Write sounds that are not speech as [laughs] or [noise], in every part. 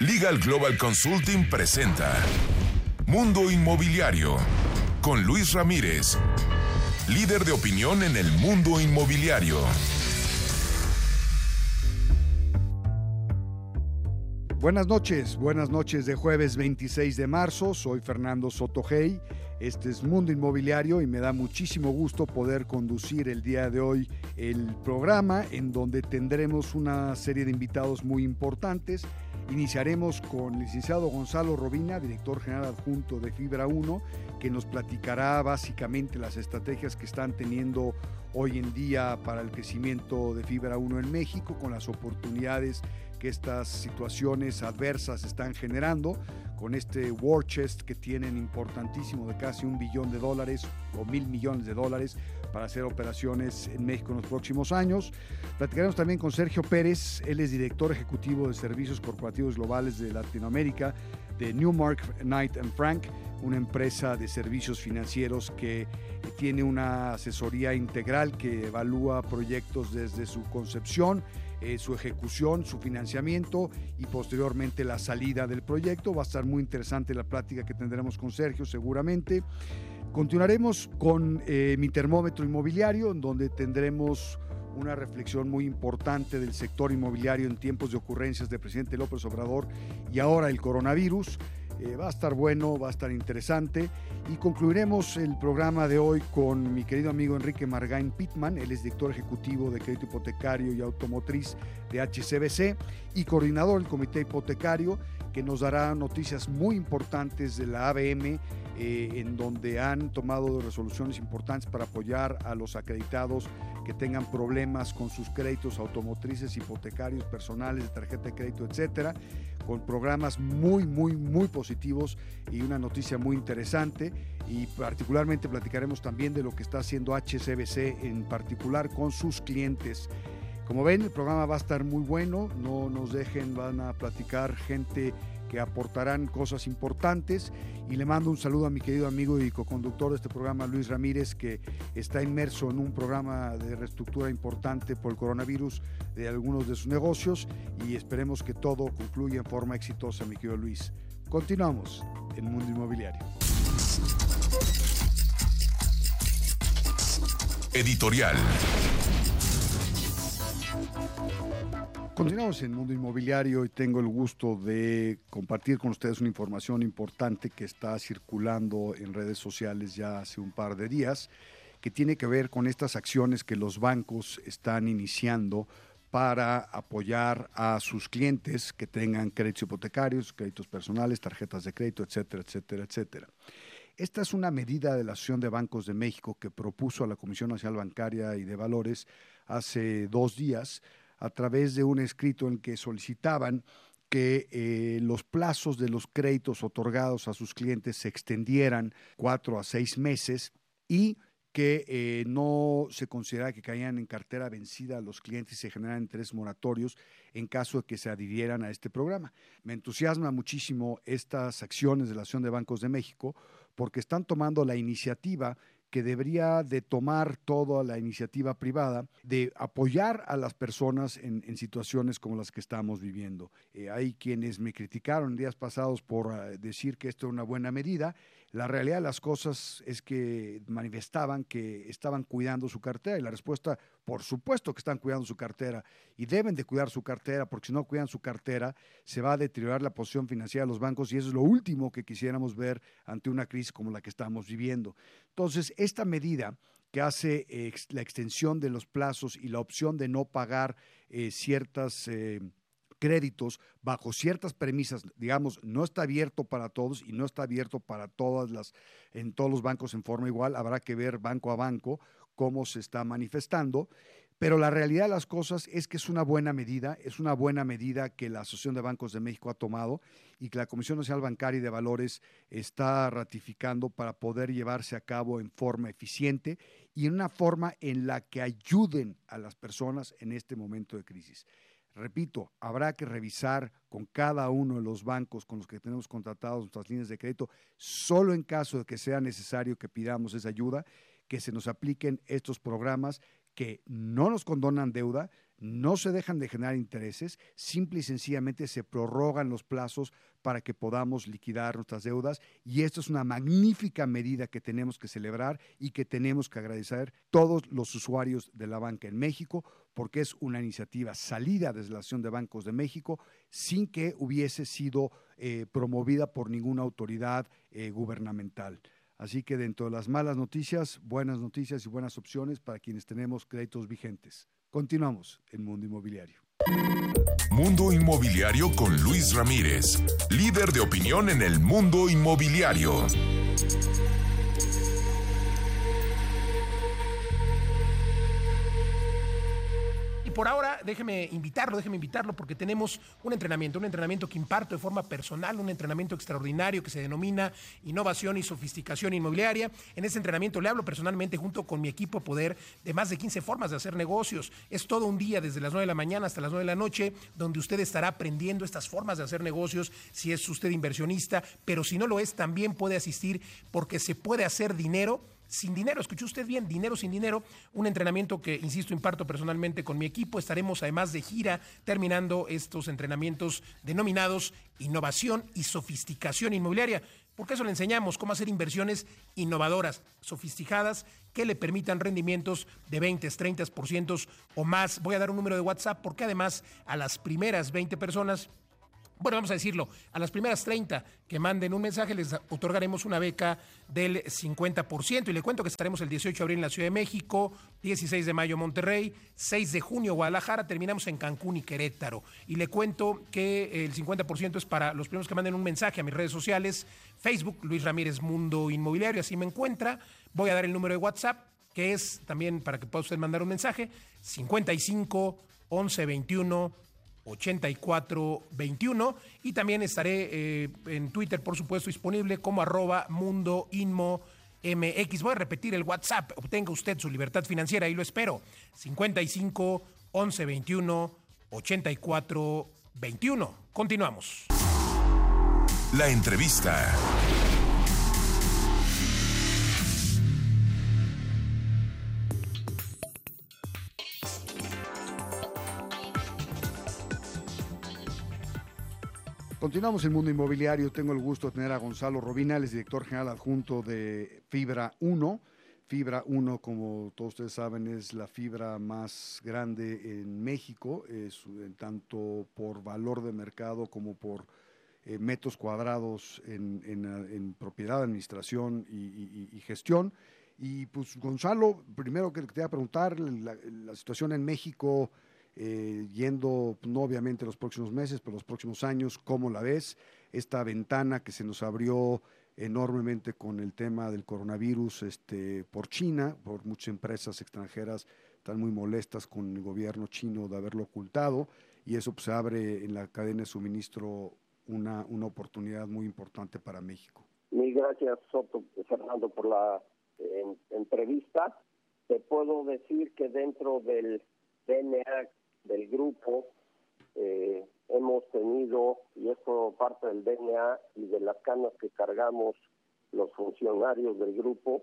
Legal Global Consulting presenta Mundo Inmobiliario con Luis Ramírez, líder de opinión en el mundo inmobiliario. Buenas noches, buenas noches de jueves 26 de marzo. Soy Fernando Sotogey. Este es Mundo Inmobiliario y me da muchísimo gusto poder conducir el día de hoy el programa en donde tendremos una serie de invitados muy importantes. Iniciaremos con el licenciado Gonzalo Robina, director general adjunto de Fibra 1, que nos platicará básicamente las estrategias que están teniendo hoy en día para el crecimiento de Fibra 1 en México, con las oportunidades que estas situaciones adversas están generando con este war chest que tienen importantísimo de casi un billón de dólares o mil millones de dólares para hacer operaciones en México en los próximos años. Platicaremos también con Sergio Pérez, él es director ejecutivo de servicios corporativos globales de Latinoamérica de Newmark Knight and Frank, una empresa de servicios financieros que tiene una asesoría integral que evalúa proyectos desde su concepción eh, su ejecución, su financiamiento y posteriormente la salida del proyecto. Va a estar muy interesante la plática que tendremos con Sergio seguramente. Continuaremos con eh, mi termómetro inmobiliario, en donde tendremos una reflexión muy importante del sector inmobiliario en tiempos de ocurrencias del presidente López Obrador y ahora el coronavirus. Eh, va a estar bueno, va a estar interesante. Y concluiremos el programa de hoy con mi querido amigo Enrique Margain Pittman. Él es director ejecutivo de crédito hipotecario y automotriz de HCBC y coordinador del comité hipotecario, que nos dará noticias muy importantes de la ABM, eh, en donde han tomado resoluciones importantes para apoyar a los acreditados que tengan problemas con sus créditos automotrices, hipotecarios, personales, de tarjeta de crédito, etcétera con programas muy, muy, muy positivos y una noticia muy interesante. Y particularmente platicaremos también de lo que está haciendo HCBC en particular con sus clientes. Como ven, el programa va a estar muy bueno, no nos dejen, van a platicar gente que aportarán cosas importantes. Y le mando un saludo a mi querido amigo y co-conductor de este programa, Luis Ramírez, que está inmerso en un programa de reestructura importante por el coronavirus de algunos de sus negocios y esperemos que todo concluya en forma exitosa, mi querido Luis. Continuamos en Mundo Inmobiliario. Editorial. Continuamos en Mundo Inmobiliario y tengo el gusto de compartir con ustedes una información importante que está circulando en redes sociales ya hace un par de días, que tiene que ver con estas acciones que los bancos están iniciando para apoyar a sus clientes que tengan créditos hipotecarios, créditos personales, tarjetas de crédito, etcétera, etcétera, etcétera. Esta es una medida de la Asociación de Bancos de México que propuso a la Comisión Nacional Bancaria y de Valores hace dos días a través de un escrito en que solicitaban que eh, los plazos de los créditos otorgados a sus clientes se extendieran cuatro a seis meses y que eh, no se considera que caían en cartera vencida a los clientes y se generan intereses moratorios en caso de que se adhirieran a este programa. Me entusiasma muchísimo estas acciones de la Asociación de Bancos de México porque están tomando la iniciativa que debería de tomar toda la iniciativa privada de apoyar a las personas en, situaciones como las que estamos viviendo. Eh, hay quienes me criticaron días pasados por eh, decir que esto es una buena medida la realidad de las cosas es que manifestaban que estaban cuidando su cartera y la respuesta, por supuesto que están cuidando su cartera y deben de cuidar su cartera porque si no cuidan su cartera se va a deteriorar la posición financiera de los bancos y eso es lo último que quisiéramos ver ante una crisis como la que estamos viviendo. Entonces, esta medida que hace la extensión de los plazos y la opción de no pagar eh, ciertas... Eh, créditos bajo ciertas premisas, digamos, no está abierto para todos y no está abierto para todas las, en todos los bancos en forma igual, habrá que ver banco a banco cómo se está manifestando. Pero la realidad de las cosas es que es una buena medida, es una buena medida que la Asociación de Bancos de México ha tomado y que la Comisión Nacional Bancaria y de Valores está ratificando para poder llevarse a cabo en forma eficiente y en una forma en la que ayuden a las personas en este momento de crisis. Repito, habrá que revisar con cada uno de los bancos con los que tenemos contratados nuestras líneas de crédito, solo en caso de que sea necesario que pidamos esa ayuda, que se nos apliquen estos programas que no nos condonan deuda, no se dejan de generar intereses, simple y sencillamente se prorrogan los plazos para que podamos liquidar nuestras deudas y esto es una magnífica medida que tenemos que celebrar y que tenemos que agradecer todos los usuarios de la banca en México porque es una iniciativa salida desde la Asociación de Bancos de México sin que hubiese sido eh, promovida por ninguna autoridad eh, gubernamental. Así que dentro de las malas noticias, buenas noticias y buenas opciones para quienes tenemos créditos vigentes. Continuamos en Mundo Inmobiliario. Mundo Inmobiliario con Luis Ramírez, líder de opinión en el mundo inmobiliario. Por ahora, déjeme invitarlo, déjeme invitarlo, porque tenemos un entrenamiento, un entrenamiento que imparto de forma personal, un entrenamiento extraordinario que se denomina Innovación y Sofisticación Inmobiliaria. En ese entrenamiento le hablo personalmente junto con mi equipo Poder de más de 15 formas de hacer negocios. Es todo un día desde las 9 de la mañana hasta las 9 de la noche, donde usted estará aprendiendo estas formas de hacer negocios, si es usted inversionista, pero si no lo es, también puede asistir porque se puede hacer dinero sin dinero. Escuchó usted bien, dinero sin dinero. Un entrenamiento que, insisto, imparto personalmente con mi equipo. Estaremos además de gira terminando estos entrenamientos denominados innovación y sofisticación inmobiliaria. Porque eso le enseñamos cómo hacer inversiones innovadoras, sofisticadas, que le permitan rendimientos de 20, 30% o más. Voy a dar un número de WhatsApp porque además a las primeras 20 personas bueno, vamos a decirlo, a las primeras 30 que manden un mensaje les otorgaremos una beca del 50%. Y le cuento que estaremos el 18 de abril en la Ciudad de México, 16 de mayo Monterrey, 6 de junio Guadalajara, terminamos en Cancún y Querétaro. Y le cuento que el 50% es para los primeros que manden un mensaje a mis redes sociales, Facebook, Luis Ramírez Mundo Inmobiliario, así me encuentra. Voy a dar el número de WhatsApp, que es también para que pueda usted mandar un mensaje, 55 11 21 8421 y también estaré eh, en Twitter, por supuesto, disponible como arroba mundo inmo MX. Voy a repetir el WhatsApp. Obtenga usted su libertad financiera y lo espero. 55 11 21 84 21. Continuamos. La entrevista. Continuamos en Mundo Inmobiliario. Tengo el gusto de tener a Gonzalo Robinales, director general adjunto de Fibra 1. Fibra 1, como todos ustedes saben, es la fibra más grande en México, tanto por valor de mercado como por eh, metros cuadrados en, propiedad, administración y, gestión. Y pues Gonzalo, primero que te voy a preguntar, la situación en México eh, yendo, no obviamente los próximos meses, pero los próximos años, ¿cómo la ves? Esta ventana que se nos abrió enormemente con el tema del coronavirus este, por China, por muchas empresas extranjeras están muy molestas con el gobierno chino de haberlo ocultado y eso pues, abre en la cadena de suministro una, una oportunidad muy importante para México. Mil gracias, Soto, Fernando, por la eh, entrevista. Te puedo decir que dentro del DNA del grupo eh, hemos tenido, y esto parte del DNA y de las canas que cargamos los funcionarios del grupo,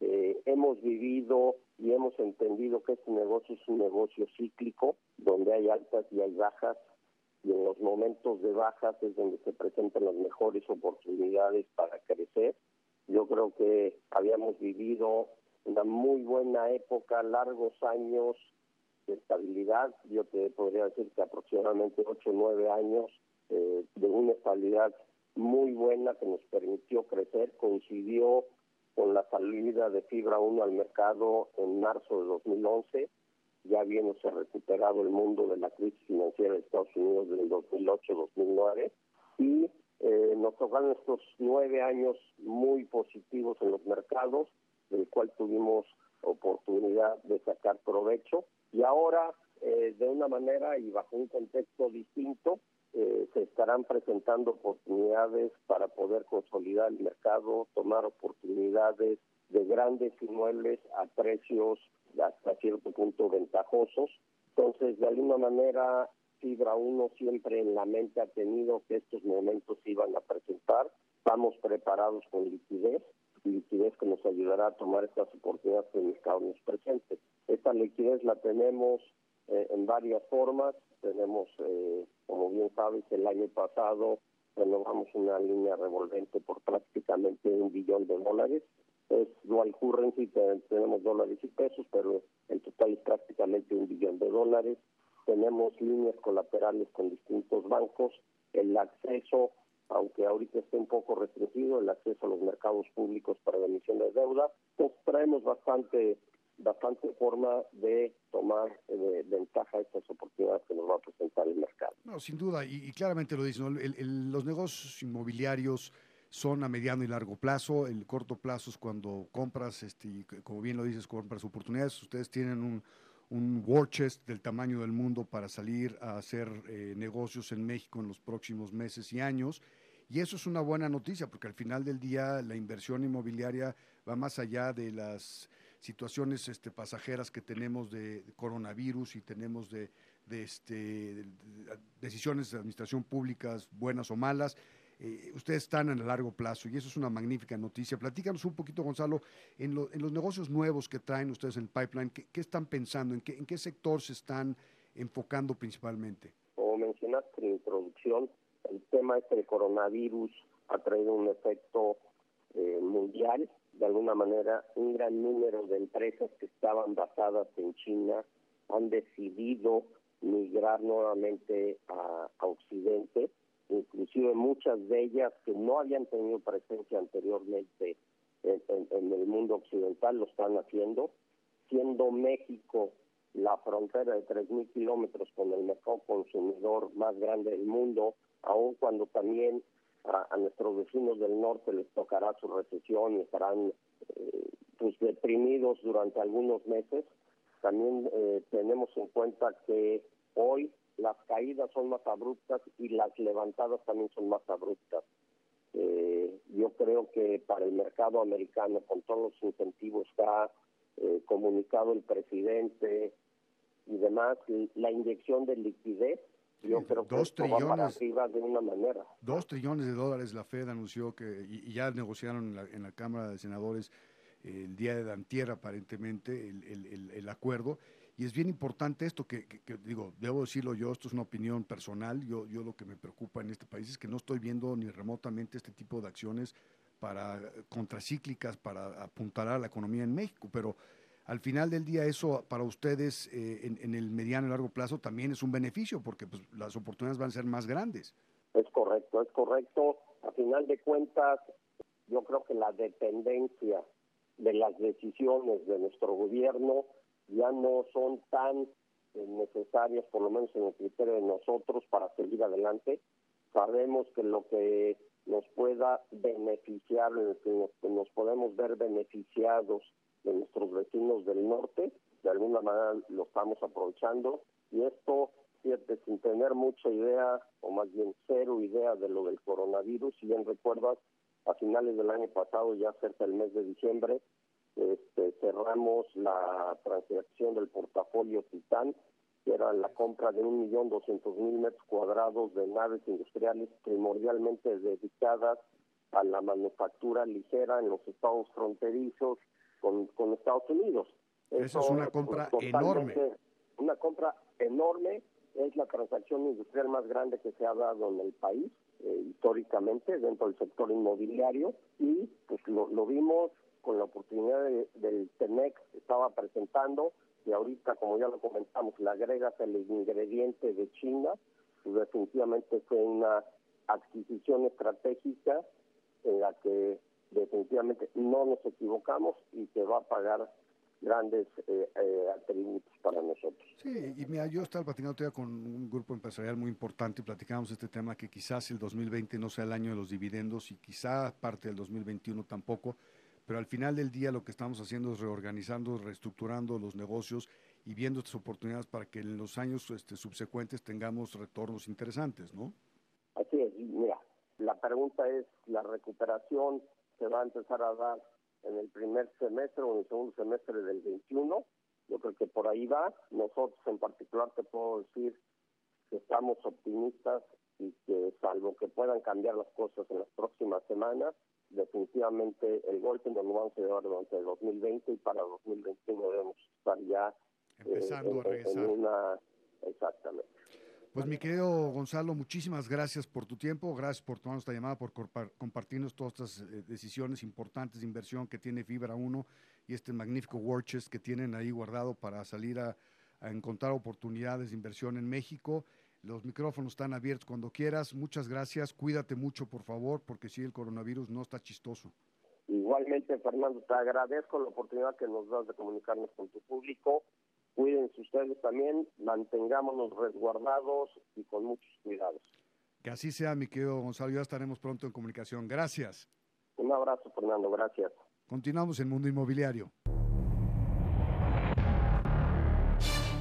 eh, hemos vivido y hemos entendido que este negocio es un negocio cíclico, donde hay altas y hay bajas, y en los momentos de bajas es donde se presentan las mejores oportunidades para crecer. Yo creo que habíamos vivido una muy buena época, largos años de estabilidad. Yo te podría decir que aproximadamente 8 o 9 años eh, de una estabilidad muy buena que nos permitió crecer. Coincidió con la salida de Fibra 1 al mercado en marzo de 2011. Ya se recuperado el mundo de la crisis financiera de Estados Unidos del 2008-2009 y eh, nos tocaron estos nueve años muy positivos en los mercados, del cual tuvimos oportunidad de sacar provecho y ahora eh, de una manera y bajo un contexto distinto eh, se estarán presentando oportunidades para poder consolidar el mercado, tomar oportunidades de grandes inmuebles a precios hasta cierto punto ventajosos. Entonces, de alguna manera, Fibra 1 siempre en la mente ha tenido que estos momentos se iban a presentar. Estamos preparados con liquidez, liquidez que nos ayudará a tomar estas oportunidades que el mercado nos presente. Esta liquidez la tenemos eh, en varias formas. Tenemos, eh, como bien sabes, el año pasado renovamos una línea revolvente por prácticamente un billón de dólares. Es dual currency, tenemos dólares y pesos, pero el total es prácticamente un billón de dólares. Tenemos líneas colaterales con distintos bancos. El acceso, aunque ahorita esté un poco restringido, el acceso a los mercados públicos para la emisión de deuda, pues traemos bastante bastante forma de tomar eh, ventaja de estas oportunidades que nos va a presentar el mercado. No, sin duda, y, claramente lo dicen, los negocios inmobiliarios son a mediano y largo plazo, el corto plazo es cuando compras, este, como bien lo dices, compras oportunidades, ustedes tienen un, un war chest del tamaño del mundo para salir a hacer eh, negocios en México en los próximos meses y años. Y eso es una buena noticia, porque al final del día la inversión inmobiliaria va más allá de las situaciones este, pasajeras que tenemos de, coronavirus y tenemos de, este, decisiones de administración públicas buenas o malas. Eh, ustedes están en el largo plazo y eso es una magnífica noticia. Platícanos un poquito, Gonzalo, en, los negocios nuevos que traen ustedes en el pipeline, ¿qué, están pensando? ¿En qué, ¿En sector se están enfocando principalmente? Como mencionaste en introducción, el tema este del coronavirus ha traído un efecto eh, mundial de alguna manera un gran número de empresas que estaban basadas en China han decidido migrar nuevamente a, Occidente, inclusive muchas de ellas que no habían tenido presencia anteriormente en, el mundo occidental lo están haciendo, siendo México la frontera de 3.000 kilómetros con el mejor consumidor más grande del mundo, aun cuando también a, nuestros vecinos del norte les tocará su recesión y estarán eh, pues deprimidos durante algunos meses. También eh, tenemos en cuenta que hoy las caídas son más abruptas y las levantadas también son más abruptas. Eh, yo creo que para el mercado americano, con todos los incentivos que ha comunicado el presidente y demás, la inyección de liquidez yo creo que dos trillones, de una manera. Dos trillones de dólares la Fed anunció que, y, ya negociaron en la, Cámara de Senadores el día de Dantier aparentemente el, el, acuerdo. Y es bien importante esto, que, digo, debo decirlo yo, esto es una opinión personal, yo, yo lo que me preocupa en este país es que no estoy viendo ni remotamente este tipo de acciones para contracíclicas, para apuntar a la economía en México, pero al final del día eso para ustedes eh, en, el mediano y largo plazo también es un beneficio porque pues, las oportunidades van a ser más grandes. Es correcto, es correcto. A final de cuentas, yo creo que la dependencia de las decisiones de nuestro gobierno ya no son tan eh, necesarias, por lo menos en el criterio de nosotros, para seguir adelante. Sabemos que lo que nos pueda beneficiar, en que nos podemos ver beneficiados de nuestros vecinos del norte, de alguna manera lo estamos aprovechando y esto sin tener mucha idea o más bien cero idea de lo del coronavirus, si bien recuerdas, a finales del año pasado, ya cerca del mes de diciembre, este, cerramos la transacción del portafolio Titán, que era la compra de un millón doscientos mil metros cuadrados de naves industriales primordialmente dedicadas a la manufactura ligera en los estados fronterizos, con, con Estados Unidos. Esa es una compra enorme. Una compra enorme, es la transacción industrial más grande que se ha dado en el país eh, históricamente dentro del sector inmobiliario y pues lo, vimos con la oportunidad del TENEX que estaba presentando y ahorita como ya lo comentamos le agregas el ingrediente de China pues definitivamente fue una adquisición estratégica en la que definitivamente no nos equivocamos y se va a pagar grandes eh, eh, atributos para nosotros. Sí, y mira, yo estaba platicando con un grupo empresarial muy importante y platicamos este tema que quizás el 2020 no sea el año de los dividendos y quizá parte del 2021 tampoco, pero al final del día lo que estamos haciendo es reorganizando, reestructurando los negocios y viendo estas oportunidades para que en los años este, subsecuentes tengamos retornos interesantes, ¿no? Así es, mira, la pregunta es la recuperación se va a empezar a dar en el primer semestre o en el segundo semestre del 21. Yo creo que por ahí va. Nosotros en particular te puedo decir que estamos optimistas y que salvo que puedan cambiar las cosas en las próximas semanas, definitivamente el golpe nos lo vamos a llevar durante el 2020 y para 2021 debemos estar ya Empezando a regresar. Exactamente. Pues mi querido Gonzalo, muchísimas gracias por tu tiempo, gracias por tomarnos esta llamada, por compartirnos todas estas eh, decisiones importantes de inversión que tiene Fibra 1 y este magnífico War que tienen ahí guardado para salir a, encontrar oportunidades de inversión en México. Los micrófonos están abiertos cuando quieras. Muchas gracias. Cuídate mucho, por favor, porque si el coronavirus no está chistoso. Igualmente, Fernando, te agradezco la oportunidad que nos das de comunicarnos con tu público Cuídense ustedes también, mantengámonos resguardados y con muchos cuidados. Que así sea, mi querido Gonzalo. Ya estaremos pronto en comunicación. Gracias. Un abrazo, Fernando. Gracias. Continuamos en Mundo Inmobiliario.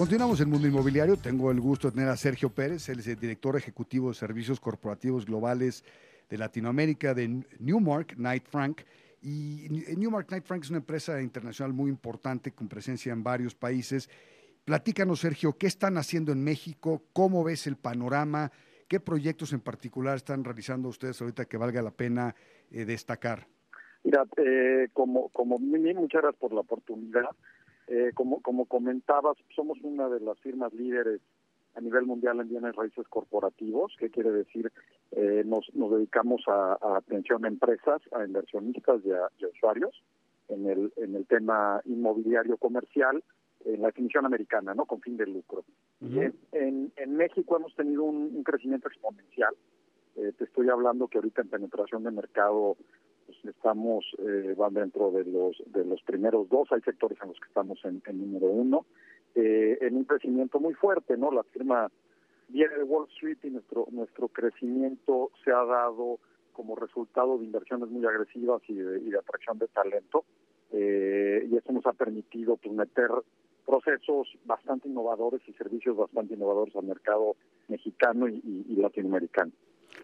Continuamos en Mundo Inmobiliario. Tengo el gusto de tener a Sergio Pérez, él es el director ejecutivo de servicios corporativos globales de Latinoamérica de Newmark, Knight Frank. Y Newmark Knight Frank es una empresa internacional muy importante con presencia en varios países. Platícanos, Sergio, ¿qué están haciendo en México? ¿Cómo ves el panorama? ¿Qué proyectos en particular están realizando ustedes ahorita que valga la pena eh, destacar? Mira, eh, como, como muchas gracias por la oportunidad. Eh, como, como comentabas, somos una de las firmas líderes a nivel mundial en bienes raíces corporativos, que quiere decir eh, nos, nos dedicamos a, atención a empresas, a inversionistas y a, usuarios en el, en el tema inmobiliario comercial, en la definición americana, ¿no? Con fin de lucro. en, en, México hemos tenido un, crecimiento exponencial. Eh, te estoy hablando que ahorita en penetración de mercado estamos, eh, van dentro de los de los primeros dos, hay sectores en los que estamos en, en número uno, eh, en un crecimiento muy fuerte, ¿no? La firma viene de Wall Street y nuestro nuestro crecimiento se ha dado como resultado de inversiones muy agresivas y de, atracción de talento eh, y eso nos ha permitido pues meter procesos bastante innovadores y servicios bastante innovadores al mercado mexicano y, latinoamericano.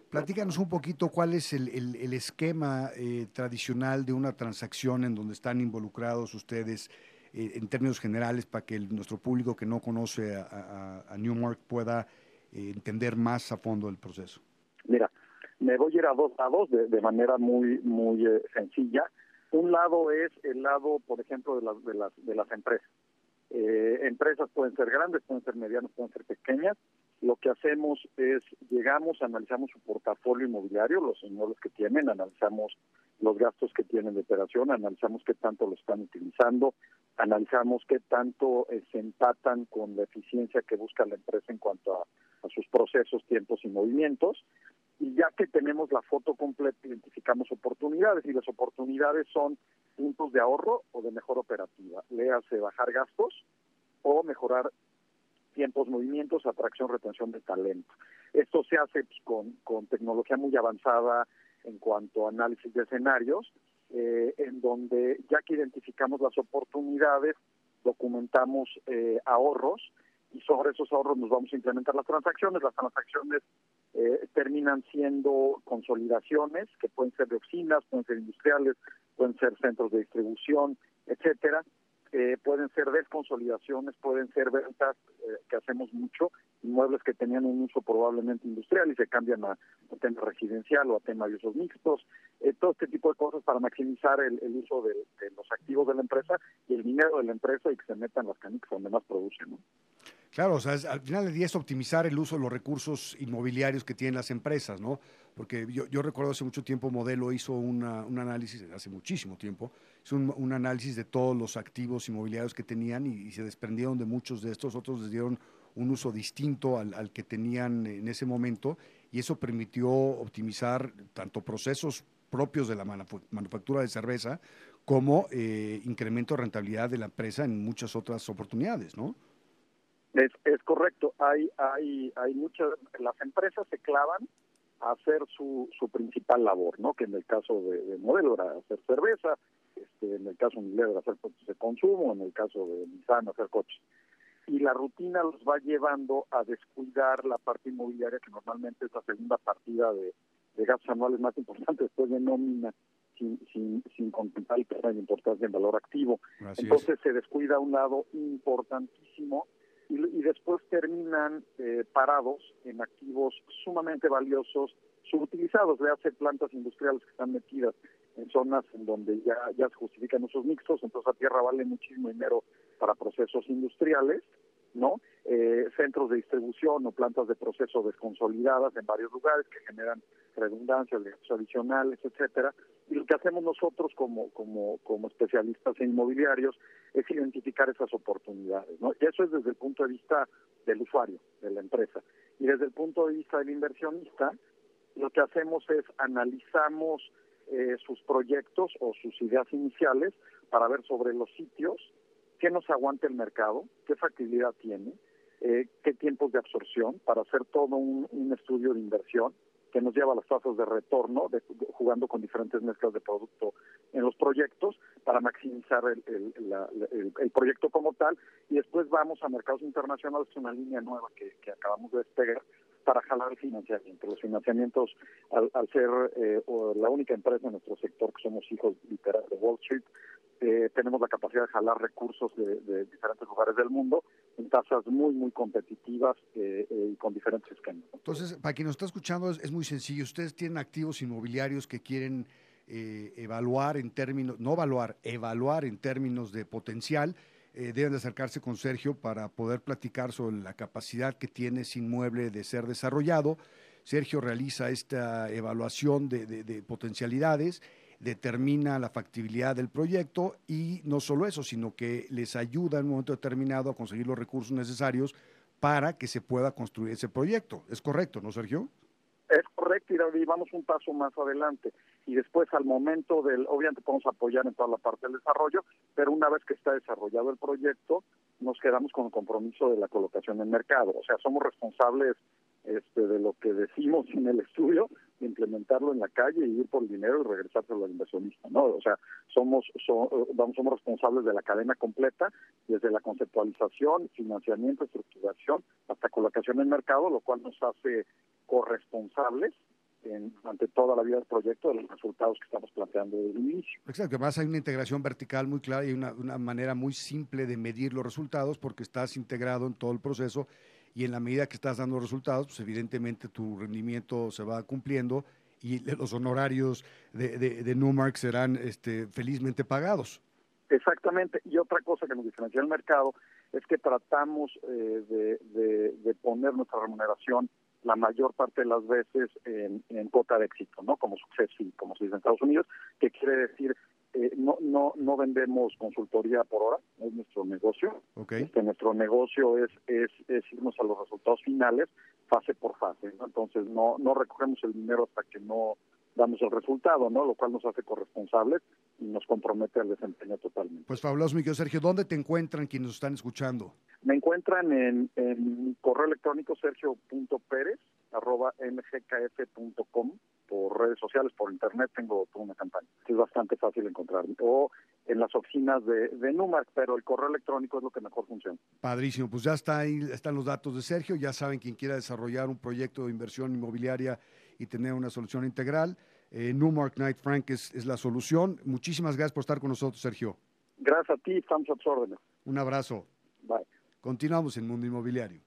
Platícanos un poquito cuál es el, el, esquema eh, tradicional de una transacción en donde están involucrados ustedes eh, en términos generales para que nuestro público que no conoce a, Newmark pueda eh, entender más a fondo el proceso? Mira, me voy a ir a dos lados de, de manera muy muy eh, sencilla. Un lado es el lado, por ejemplo, de de las, de las empresas. empresas pueden ser grandes, pueden ser medianas, pueden ser pequeñas. Lo que hacemos es llegamos, analizamos su portafolio inmobiliario, los señores que tienen, analizamos los gastos que tienen de operación, analizamos qué tanto lo están utilizando, analizamos qué tanto eh, se empatan con la eficiencia que busca la empresa en cuanto a, sus procesos, tiempos y movimientos. Y ya que tenemos la foto completa, identificamos oportunidades y las oportunidades son puntos de ahorro o de mejor operativa. Léase bajar gastos o mejorar tiempos, movimientos, atracción, retención de talento. Esto se hace pues, con, con tecnología muy avanzada en cuanto a análisis de escenarios, eh, en donde ya que identificamos las oportunidades, documentamos eh, ahorros y sobre esos ahorros nos vamos a implementar las transacciones. Las transacciones eh, terminan siendo consolidaciones que pueden ser de oficinas, pueden ser industriales, pueden ser centros de distribución, etcétera, eh, pueden ser desconsolidaciones, pueden ser ventas eh, que hacemos mucho, inmuebles que tenían un uso probablemente industrial y se cambian a, tema residencial o a tema de usos mixtos, eh, todo este tipo de cosas para maximizar el, uso de, los activos de la empresa y el dinero de la empresa y que se metan las canicas donde más producen. ¿no? Claro, o sea, al final del día es optimizar el uso de los recursos inmobiliarios que tienen las empresas, ¿no? Porque yo, recuerdo hace mucho tiempo Modelo hizo un análisis, hace muchísimo tiempo, hizo un, análisis de todos los activos inmobiliarios que tenían y, se desprendieron de muchos de estos, otros les dieron un uso distinto al, que tenían en ese momento y eso permitió optimizar tanto procesos propios de la manufactura de cerveza como eh, incremento de rentabilidad de la empresa en muchas otras oportunidades, ¿no? Es, es correcto. Hay, hay, hay muchas, las empresas se clavan a hacer su, su principal labor, ¿no? Que en el caso de, Modelo era hacer cerveza, este, en el caso de Miler era hacer coches de consumo, en el caso de Nissan hacer coches. Y la rutina los va llevando a descuidar la parte inmobiliaria, que normalmente es la segunda partida de, de gastos anuales más importante después de nómina, sin, sin, sin contemplar el importancia en valor activo. Entonces se descuida un lado importantísimo y, y después terminan eh, parados en activos sumamente valiosos, subutilizados, de hace plantas industriales que están metidas en zonas en donde ya, ya se justifican usos mixtos, entonces la tierra vale muchísimo dinero para procesos industriales, ¿no? Eh, centros de distribución o plantas de proceso desconsolidadas en varios lugares que generan redundancias, adicionales, etcétera. Y lo que hacemos nosotros como, como, como especialistas en inmobiliarios es identificar esas oportunidades, ¿no? Y eso es desde el punto de vista del usuario, de la empresa. Y desde el punto de vista del inversionista, lo que hacemos es analizamos eh, sus proyectos o sus ideas iniciales para ver sobre los sitios qué nos aguanta el mercado, qué factibilidad tiene, eh, qué tiempos de absorción, para hacer todo un, estudio de inversión que nos lleva a las tasas de retorno, de, jugando con diferentes mezclas de producto en los proyectos para maximizar el, el, proyecto como tal. Y después vamos a mercados internacionales, una línea nueva que, que acabamos de despegar para jalar el financiamiento. Los financiamientos, al, ser eh, la única empresa en nuestro sector que somos hijos literales de Wall Street, eh, tenemos la capacidad de jalar recursos de, diferentes lugares del mundo en tasas muy, muy competitivas eh, eh, y con diferentes esquemas. Entonces, para quien nos está escuchando, es, muy sencillo. Ustedes tienen activos inmobiliarios que quieren evaluar en términos, no evaluar, evaluar en términos de potencial. deben de acercarse con Sergio para poder platicar sobre la capacidad que tiene ese inmueble de ser desarrollado. Sergio realiza esta evaluación de potencialidades determina la factibilidad del proyecto y no solo eso, sino que les ayuda en un momento determinado a conseguir los recursos necesarios para que se pueda construir ese proyecto. ¿Es correcto, no, Sergio? Es correcto y vamos un paso más adelante. Y después al momento del, obviamente podemos apoyar en toda la parte del desarrollo, pero una vez que está desarrollado el proyecto, nos quedamos con el compromiso de la colocación en mercado. O sea, somos responsables este, de lo que decimos en el estudio, implementarlo en la calle y ir por el dinero y regresárselo al inversionista, ¿no? O sea, somos, vamos, somos responsables de la cadena completa, desde la conceptualización, financiamiento, estructuración, hasta colocación en mercado, lo cual nos hace corresponsables en, ante toda la vida del proyecto de los resultados que estamos planteando desde el inicio. Exacto, además hay una integración vertical muy clara y una, una manera muy simple de medir los resultados porque estás integrado en todo el proceso y en la medida que estás dando resultados, pues evidentemente tu rendimiento se va cumpliendo y [laughs] los honorarios de, de, Newmark serán este, felizmente pagados. Exactamente, y otra cosa que nos diferencia del mercado es que tratamos eh, de, poner nuestra remuneración la mayor parte de las veces en, en cuota de éxito, ¿no? Como success y como se dice en Estados Unidos, que quiere decir eh, no, no, no vendemos consultoría por hora, es nuestro negocio. Este, nuestro negocio es, es, irnos a los resultados finales fase por fase. Entonces no, no recogemos el dinero hasta que no damos el resultado, ¿no? Lo cual nos hace corresponsables y nos compromete al desempeño totalmente. Pues fabuloso, Miguel Sergio. ¿Dónde te encuentran quienes nos están escuchando? Me encuentran en, en correo electrónico sergio.pérez arroba mgkf.com por redes sociales, por internet, tengo toda una campaña. Es bastante fácil encontrarme. O en las oficinas de, de Numark, pero el correo electrónico es lo que mejor funciona. Padrísimo, pues ya está ahí, están los datos de Sergio, ya saben quien quiera desarrollar un proyecto de inversión inmobiliaria y tener una solución integral. Eh, Newmark Knight Frank es, es, la solución. Muchísimas gracias por estar con nosotros, Sergio. Gracias a ti, estamos a tus órdenes. Un abrazo. Bye. Continuamos en Mundo Inmobiliario.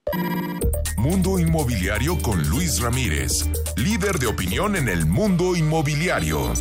Mundo Inmobiliario con Luis Ramírez, líder de opinión en el mundo inmobiliario.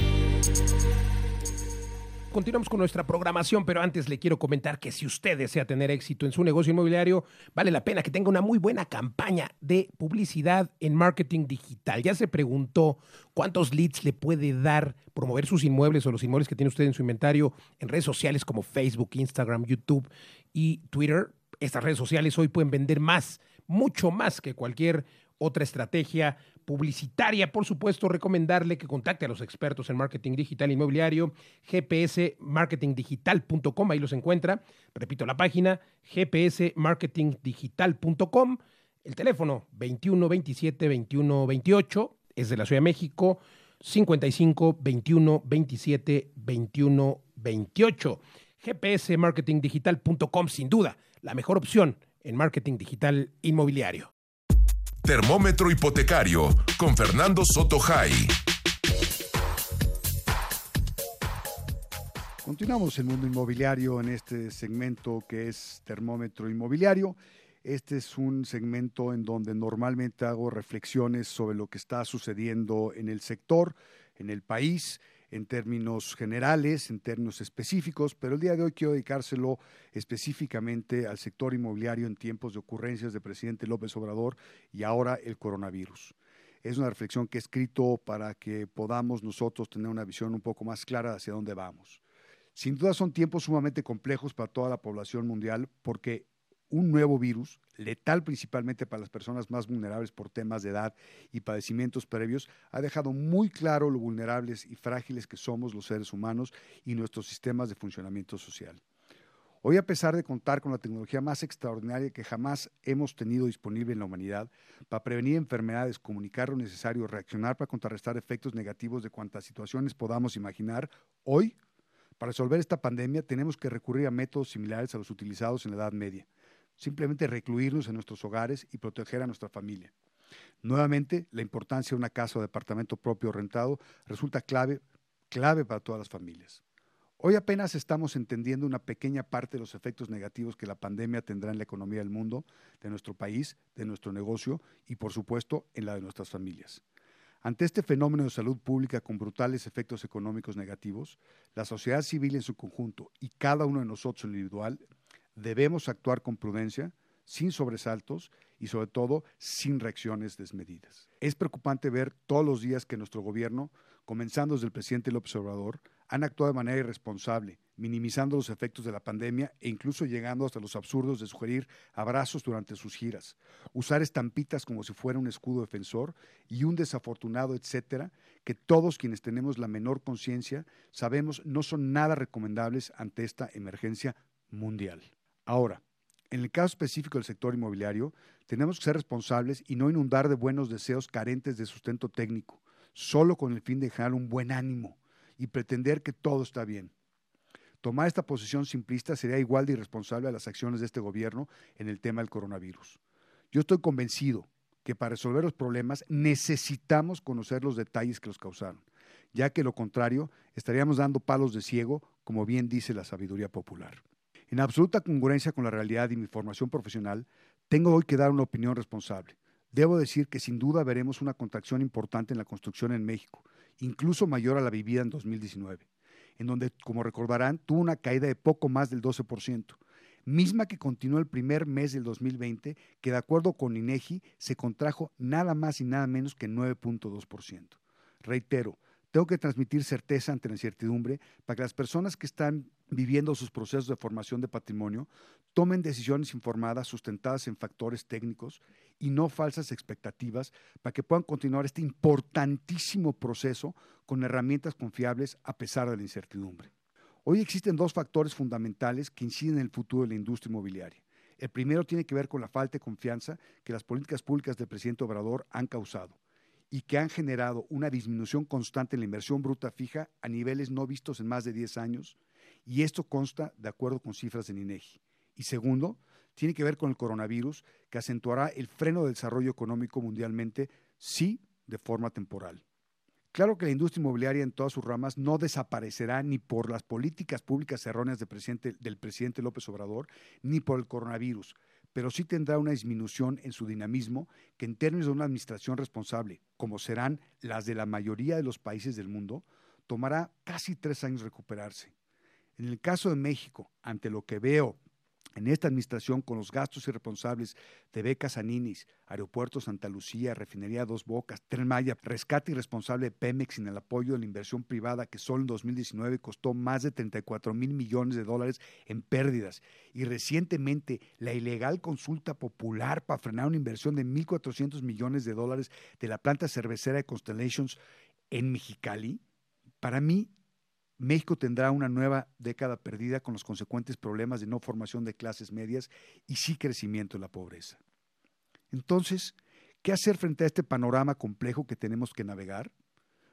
Continuamos con nuestra programación, pero antes le quiero comentar que si usted desea tener éxito en su negocio inmobiliario, vale la pena que tenga una muy buena campaña de publicidad en marketing digital. Ya se preguntó cuántos leads le puede dar promover sus inmuebles o los inmuebles que tiene usted en su inventario en redes sociales como Facebook, Instagram, YouTube y Twitter. Estas redes sociales hoy pueden vender más mucho más que cualquier otra estrategia publicitaria. Por supuesto, recomendarle que contacte a los expertos en marketing digital inmobiliario, gpsmarketingdigital.com, ahí los encuentra. Repito la página, gpsmarketingdigital.com, el teléfono 21 27 21 28 es de la Ciudad de México, 55 21 27 21 28. gpsmarketingdigital.com, sin duda, la mejor opción en marketing digital inmobiliario. Termómetro hipotecario con Fernando Soto Jai. Continuamos el mundo inmobiliario en este segmento que es termómetro inmobiliario. Este es un segmento en donde normalmente hago reflexiones sobre lo que está sucediendo en el sector, en el país, en términos generales, en términos específicos, pero el día de hoy quiero dedicárselo específicamente al sector inmobiliario en tiempos de ocurrencias del presidente López Obrador y ahora el coronavirus. Es una reflexión que he escrito para que podamos nosotros tener una visión un poco más clara hacia dónde vamos. Sin duda son tiempos sumamente complejos para toda la población mundial porque un nuevo virus, letal principalmente para las personas más vulnerables por temas de edad y padecimientos previos, ha dejado muy claro lo vulnerables y frágiles que somos los seres humanos y nuestros sistemas de funcionamiento social. Hoy, a pesar de contar con la tecnología más extraordinaria que jamás hemos tenido disponible en la humanidad para prevenir enfermedades, comunicar lo necesario, reaccionar para contrarrestar efectos negativos de cuantas situaciones podamos imaginar, hoy, para resolver esta pandemia, tenemos que recurrir a métodos similares a los utilizados en la Edad Media simplemente recluirnos en nuestros hogares y proteger a nuestra familia. Nuevamente, la importancia de una casa o departamento propio rentado resulta clave, clave para todas las familias. Hoy apenas estamos entendiendo una pequeña parte de los efectos negativos que la pandemia tendrá en la economía del mundo, de nuestro país, de nuestro negocio y, por supuesto, en la de nuestras familias. Ante este fenómeno de salud pública con brutales efectos económicos negativos, la sociedad civil en su conjunto y cada uno de nosotros individual debemos actuar con prudencia, sin sobresaltos y sobre todo sin reacciones desmedidas. Es preocupante ver todos los días que nuestro gobierno, comenzando desde el presidente López Obrador, han actuado de manera irresponsable, minimizando los efectos de la pandemia e incluso llegando hasta los absurdos de sugerir abrazos durante sus giras, usar estampitas como si fuera un escudo defensor y un desafortunado etcétera, que todos quienes tenemos la menor conciencia sabemos no son nada recomendables ante esta emergencia mundial. Ahora, en el caso específico del sector inmobiliario, tenemos que ser responsables y no inundar de buenos deseos carentes de sustento técnico, solo con el fin de generar un buen ánimo y pretender que todo está bien. Tomar esta posición simplista sería igual de irresponsable a las acciones de este gobierno en el tema del coronavirus. Yo estoy convencido que para resolver los problemas necesitamos conocer los detalles que los causaron, ya que lo contrario estaríamos dando palos de ciego, como bien dice la sabiduría popular. En absoluta congruencia con la realidad y mi formación profesional, tengo hoy que dar una opinión responsable. Debo decir que sin duda veremos una contracción importante en la construcción en México, incluso mayor a la vivida en 2019, en donde, como recordarán, tuvo una caída de poco más del 12%, misma que continuó el primer mes del 2020, que de acuerdo con INEGI se contrajo nada más y nada menos que 9.2%. Reitero, tengo que transmitir certeza ante la incertidumbre para que las personas que están viviendo sus procesos de formación de patrimonio tomen decisiones informadas, sustentadas en factores técnicos y no falsas expectativas, para que puedan continuar este importantísimo proceso con herramientas confiables a pesar de la incertidumbre. Hoy existen dos factores fundamentales que inciden en el futuro de la industria inmobiliaria. El primero tiene que ver con la falta de confianza que las políticas públicas del presidente Obrador han causado y que han generado una disminución constante en la inversión bruta fija a niveles no vistos en más de 10 años, y esto consta de acuerdo con cifras del INEGI. Y segundo, tiene que ver con el coronavirus, que acentuará el freno del desarrollo económico mundialmente, sí, de forma temporal. Claro que la industria inmobiliaria en todas sus ramas no desaparecerá ni por las políticas públicas erróneas del presidente, del presidente López Obrador, ni por el coronavirus, pero sí tendrá una disminución en su dinamismo que en términos de una administración responsable, como serán las de la mayoría de los países del mundo, tomará casi tres años recuperarse. En el caso de México, ante lo que veo en esta administración con los gastos irresponsables de becas a Ninis, Aeropuerto Santa Lucía, Refinería Dos Bocas, Tren Maya, rescate irresponsable de Pemex sin el apoyo de la inversión privada que solo en 2019 costó más de 34 mil millones de dólares en pérdidas y recientemente la ilegal consulta popular para frenar una inversión de 1.400 millones de dólares de la planta cervecera de Constellations en Mexicali, para mí México tendrá una nueva década perdida con los consecuentes problemas de no formación de clases medias y sí crecimiento de la pobreza. Entonces, ¿Qué hacer frente a este panorama complejo que tenemos que navegar?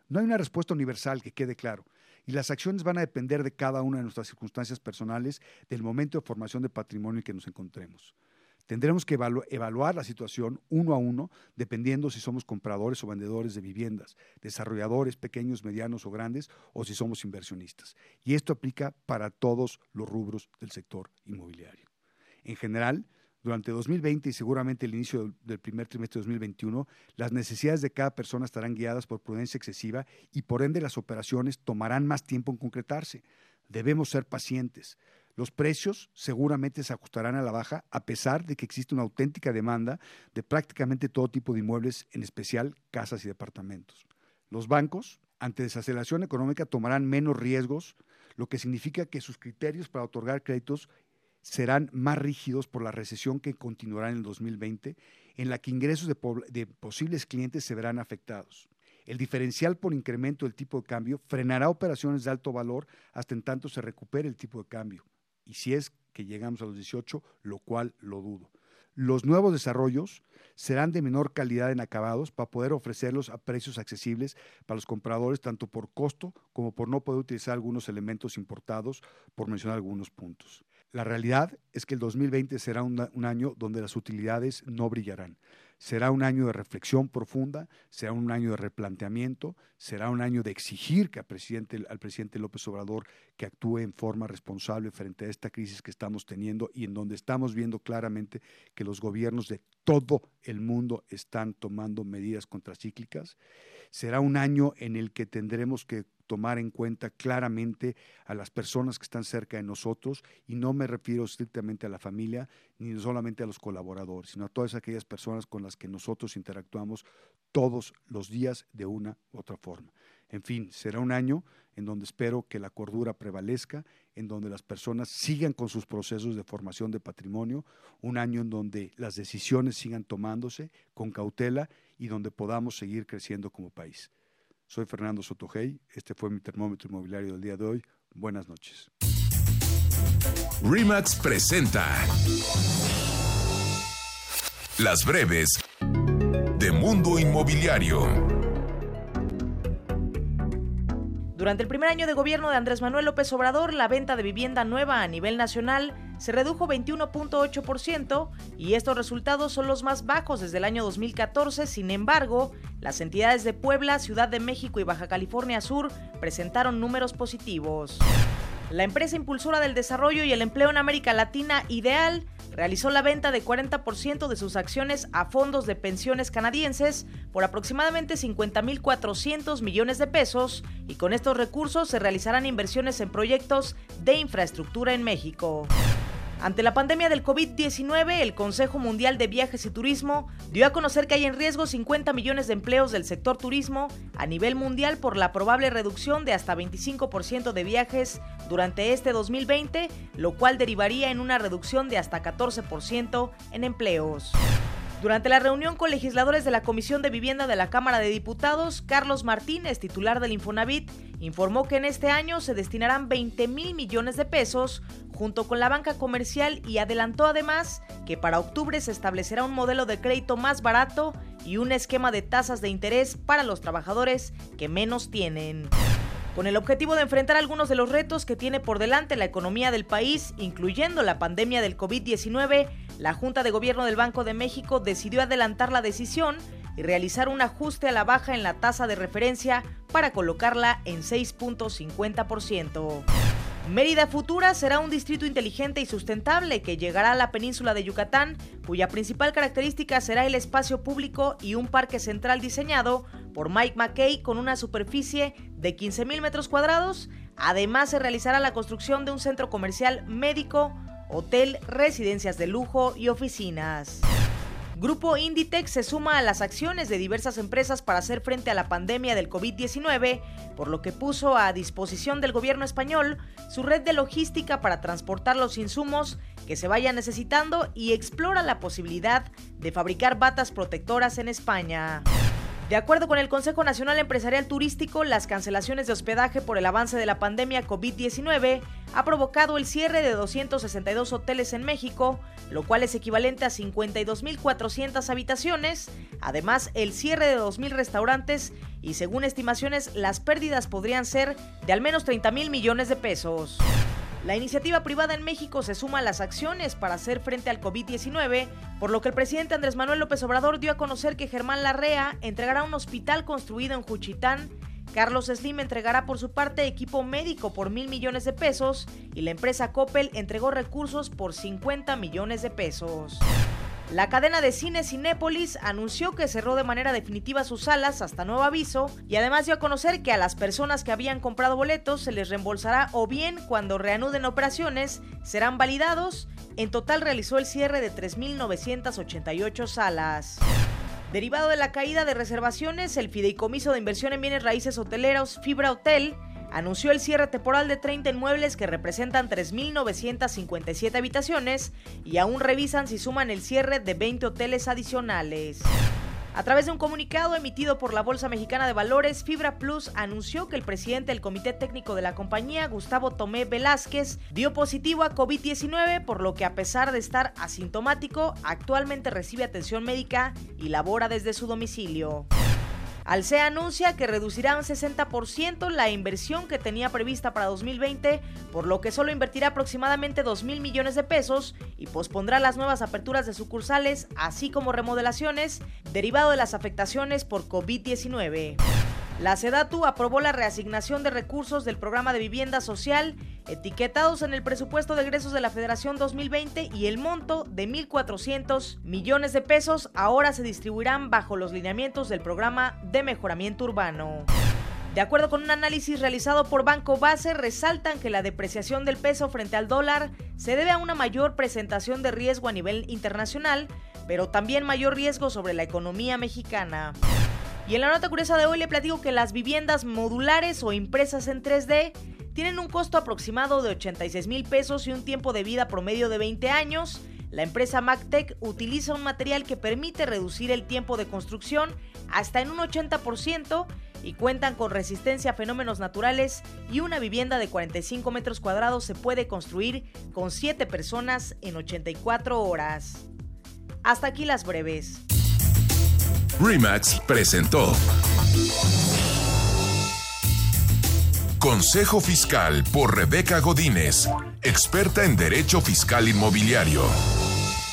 No hay una respuesta universal que quede claro, y las acciones van a depender de cada una de nuestras circunstancias personales, del momento de formación de patrimonio en que nos encontremos. Tendremos que evaluar la situación uno a uno, dependiendo si somos compradores o vendedores de viviendas, desarrolladores pequeños, medianos o grandes, o si somos inversionistas. Y esto aplica para todos los rubros del sector inmobiliario. En general, durante 2020 y seguramente el inicio del primer trimestre de 2021, las necesidades de cada persona estarán guiadas por prudencia excesiva y por ende las operaciones tomarán más tiempo en concretarse. Debemos ser pacientes. Los precios seguramente se ajustarán a la baja a pesar de que existe una auténtica demanda de prácticamente todo tipo de inmuebles, en especial casas y departamentos. Los bancos, ante desaceleración económica, tomarán menos riesgos, lo que significa que sus criterios para otorgar créditos serán más rígidos por la recesión que continuará en el 2020, en la que ingresos de, posibles clientes se verán afectados. El diferencial por incremento del tipo de cambio frenará operaciones de alto valor hasta en tanto se recupere el tipo de cambio. Y si es que llegamos a los 18, lo cual lo dudo. Los nuevos desarrollos serán de menor calidad en acabados para poder ofrecerlos a precios accesibles para los compradores, tanto por costo como por no poder utilizar algunos elementos importados, por mencionar algunos puntos. La realidad es que el 2020 será un, año donde las utilidades no brillarán. Será un año de reflexión profunda, será un año de replanteamiento, será un año de exigir que al presidente, al presidente López Obrador que actúe en forma responsable frente a esta crisis que estamos teniendo y en donde estamos viendo claramente que los gobiernos de todo el mundo están tomando medidas contracíclicas. Será un año en el que tendremos que tomar en cuenta claramente a las personas que están cerca de nosotros y no me refiero estrictamente a la familia ni solamente a los colaboradores, sino a todas aquellas personas con las que nosotros interactuamos todos los días de una u otra forma. En fin, será un año en donde espero que la cordura prevalezca, en donde las personas sigan con sus procesos de formación de patrimonio, un año en donde las decisiones sigan tomándose con cautela y donde podamos seguir creciendo como país. Soy Fernando Sotogey, este fue mi termómetro inmobiliario del día de hoy. Buenas noches. Remax presenta Las breves de Mundo Inmobiliario. Durante el primer año de gobierno de Andrés Manuel López Obrador, la venta de vivienda nueva a nivel nacional se redujo 21.8% y estos resultados son los más bajos desde el año 2014. Sin embargo, las entidades de Puebla, Ciudad de México y Baja California Sur presentaron números positivos. La empresa impulsora del desarrollo y el empleo en América Latina, Ideal, realizó la venta de 40% de sus acciones a fondos de pensiones canadienses por aproximadamente 50.400 millones de pesos y con estos recursos se realizarán inversiones en proyectos de infraestructura en México. Ante la pandemia del COVID-19, el Consejo Mundial de Viajes y Turismo dio a conocer que hay en riesgo 50 millones de empleos del sector turismo a nivel mundial por la probable reducción de hasta 25% de viajes durante este 2020, lo cual derivaría en una reducción de hasta 14% en empleos. Durante la reunión con legisladores de la Comisión de Vivienda de la Cámara de Diputados, Carlos Martínez, titular del Infonavit, informó que en este año se destinarán 20 mil millones de pesos junto con la banca comercial y adelantó además que para octubre se establecerá un modelo de crédito más barato y un esquema de tasas de interés para los trabajadores que menos tienen. Con el objetivo de enfrentar algunos de los retos que tiene por delante la economía del país, incluyendo la pandemia del COVID-19, la Junta de Gobierno del Banco de México decidió adelantar la decisión y realizar un ajuste a la baja en la tasa de referencia para colocarla en 6.50%. Mérida Futura será un distrito inteligente y sustentable que llegará a la península de Yucatán, cuya principal característica será el espacio público y un parque central diseñado por Mike McKay con una superficie de 15.000 metros cuadrados. Además, se realizará la construcción de un centro comercial médico, hotel, residencias de lujo y oficinas. Grupo Inditex se suma a las acciones de diversas empresas para hacer frente a la pandemia del COVID-19, por lo que puso a disposición del gobierno español su red de logística para transportar los insumos que se vayan necesitando y explora la posibilidad de fabricar batas protectoras en España. De acuerdo con el Consejo Nacional Empresarial Turístico, las cancelaciones de hospedaje por el avance de la pandemia COVID-19 ha provocado el cierre de 262 hoteles en México, lo cual es equivalente a 52.400 habitaciones, además el cierre de 2.000 restaurantes y según estimaciones las pérdidas podrían ser de al menos 30 mil millones de pesos. La iniciativa privada en México se suma a las acciones para hacer frente al COVID-19, por lo que el presidente Andrés Manuel López Obrador dio a conocer que Germán Larrea entregará un hospital construido en Juchitán, Carlos Slim entregará por su parte equipo médico por mil millones de pesos y la empresa Coppel entregó recursos por 50 millones de pesos. La cadena de cine Cinépolis anunció que cerró de manera definitiva sus salas hasta nuevo aviso y además dio a conocer que a las personas que habían comprado boletos se les reembolsará o bien cuando reanuden operaciones serán validados. En total realizó el cierre de 3.988 salas. Derivado de la caída de reservaciones, el Fideicomiso de Inversión en Bienes Raíces Hoteleros Fibra Hotel anunció el cierre temporal de 30 inmuebles que representan 3.957 habitaciones y aún revisan si suman el cierre de 20 hoteles adicionales. A través de un comunicado emitido por la Bolsa Mexicana de Valores, Fibra Plus anunció que el presidente del Comité Técnico de la compañía, Gustavo Tomé Velázquez, dio positivo a COVID-19, por lo que a pesar de estar asintomático, actualmente recibe atención médica y labora desde su domicilio. Alsea anuncia que reducirá un 60% la inversión que tenía prevista para 2020, por lo que solo invertirá aproximadamente 2 mil millones de pesos y pospondrá las nuevas aperturas de sucursales, así como remodelaciones, derivado de las afectaciones por COVID-19. La SEDATU aprobó la reasignación de recursos del programa de vivienda social etiquetados en el presupuesto de egresos de la Federación 2020 y el monto de 1.400 millones de pesos ahora se distribuirán bajo los lineamientos del programa de mejoramiento urbano. De acuerdo con un análisis realizado por Banco Base, resaltan que la depreciación del peso frente al dólar se debe a una mayor presentación de riesgo a nivel internacional, pero también mayor riesgo sobre la economía mexicana. Y en la nota curiosa de hoy le platico que las viviendas modulares o impresas en 3D tienen un costo aproximado de 86 mil pesos y un tiempo de vida promedio de 20 años. La empresa MacTech utiliza un material que permite reducir el tiempo de construcción hasta en un 80% y cuentan con resistencia a fenómenos naturales y una vivienda de 45 metros cuadrados se puede construir con 7 personas en 84 horas. Hasta aquí las breves. Remax presentó Consejo Fiscal por Rebeca Godínez, experta en Derecho Fiscal Inmobiliario.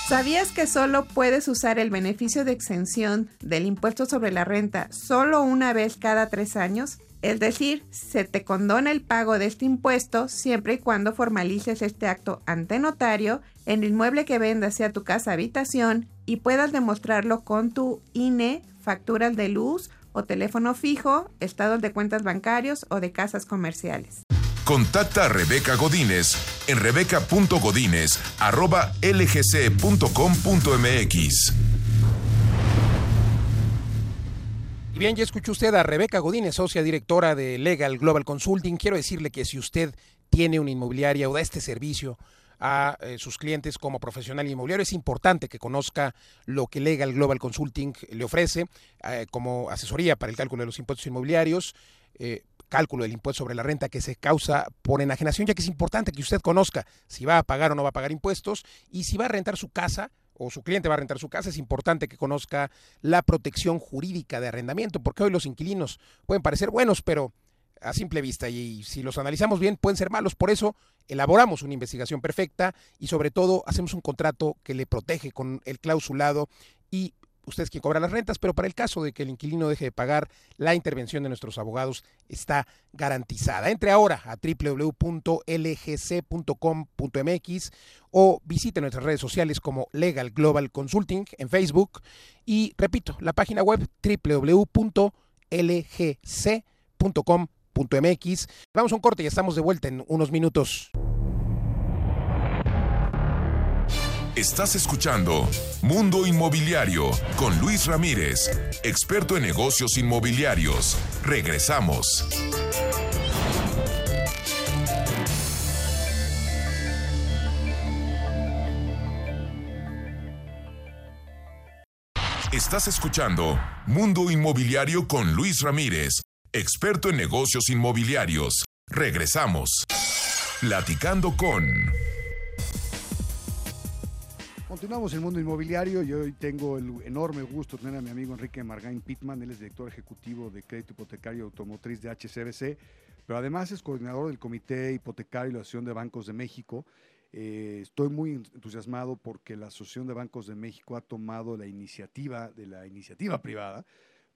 ¿Sabías que solo puedes usar el beneficio de exención del impuesto sobre la renta solo una vez cada tres años? Es decir, se te condona el pago de este impuesto siempre y cuando formalices este acto ante notario en el inmueble que vendas sea tu casa habitación y puedas demostrarlo con tu INE, facturas de luz o teléfono fijo, estados de cuentas bancarios o de casas comerciales. Contacta a Rebeca Godínez en rebeca.godínez.lgc.com.mx. Y bien, ya escuchó usted a Rebeca Godínez, socia directora de Legal Global Consulting. Quiero decirle que si usted tiene una inmobiliaria o da este servicio, a eh, sus clientes como profesional inmobiliario. Es importante que conozca lo que Legal Global Consulting le ofrece eh, como asesoría para el cálculo de los impuestos inmobiliarios. Eh, cálculo del impuesto sobre la renta que se causa por enajenación, ya que es importante que usted conozca si va a pagar o no va a pagar impuestos y si va a rentar su casa o su cliente va a rentar su casa, es importante que conozca la protección jurídica de arrendamiento, porque hoy los inquilinos pueden parecer buenos, pero a simple vista y si los analizamos bien pueden ser malos. Por eso elaboramos una investigación perfecta y sobre todo hacemos un contrato que le protege con el clausulado y usted es quien cobra las rentas, pero para el caso de que el inquilino deje de pagar, la intervención de nuestros abogados está garantizada. Entre ahora a www.lgc.com.mx o visite nuestras redes sociales como Legal Global Consulting en Facebook y repito, la página web www.lgc.com.mx mx Vamos a un corte y estamos de vuelta en unos minutos. Estás escuchando Mundo Inmobiliario con Luis Ramírez, experto en negocios inmobiliarios. Regresamos. Estás escuchando Mundo Inmobiliario con Luis Ramírez, experto en negocios inmobiliarios. Regresamos. Platicando con... Continuamos el mundo inmobiliario y hoy tengo el enorme gusto de tener a mi amigo Enrique Margain Pitman, él es director ejecutivo de crédito hipotecario automotriz de HCBC, pero además es coordinador del Comité Hipotecario y la Asociación de Bancos de México eh, estoy muy entusiasmado porque la Asociación de Bancos de México ha tomado la iniciativa de la iniciativa privada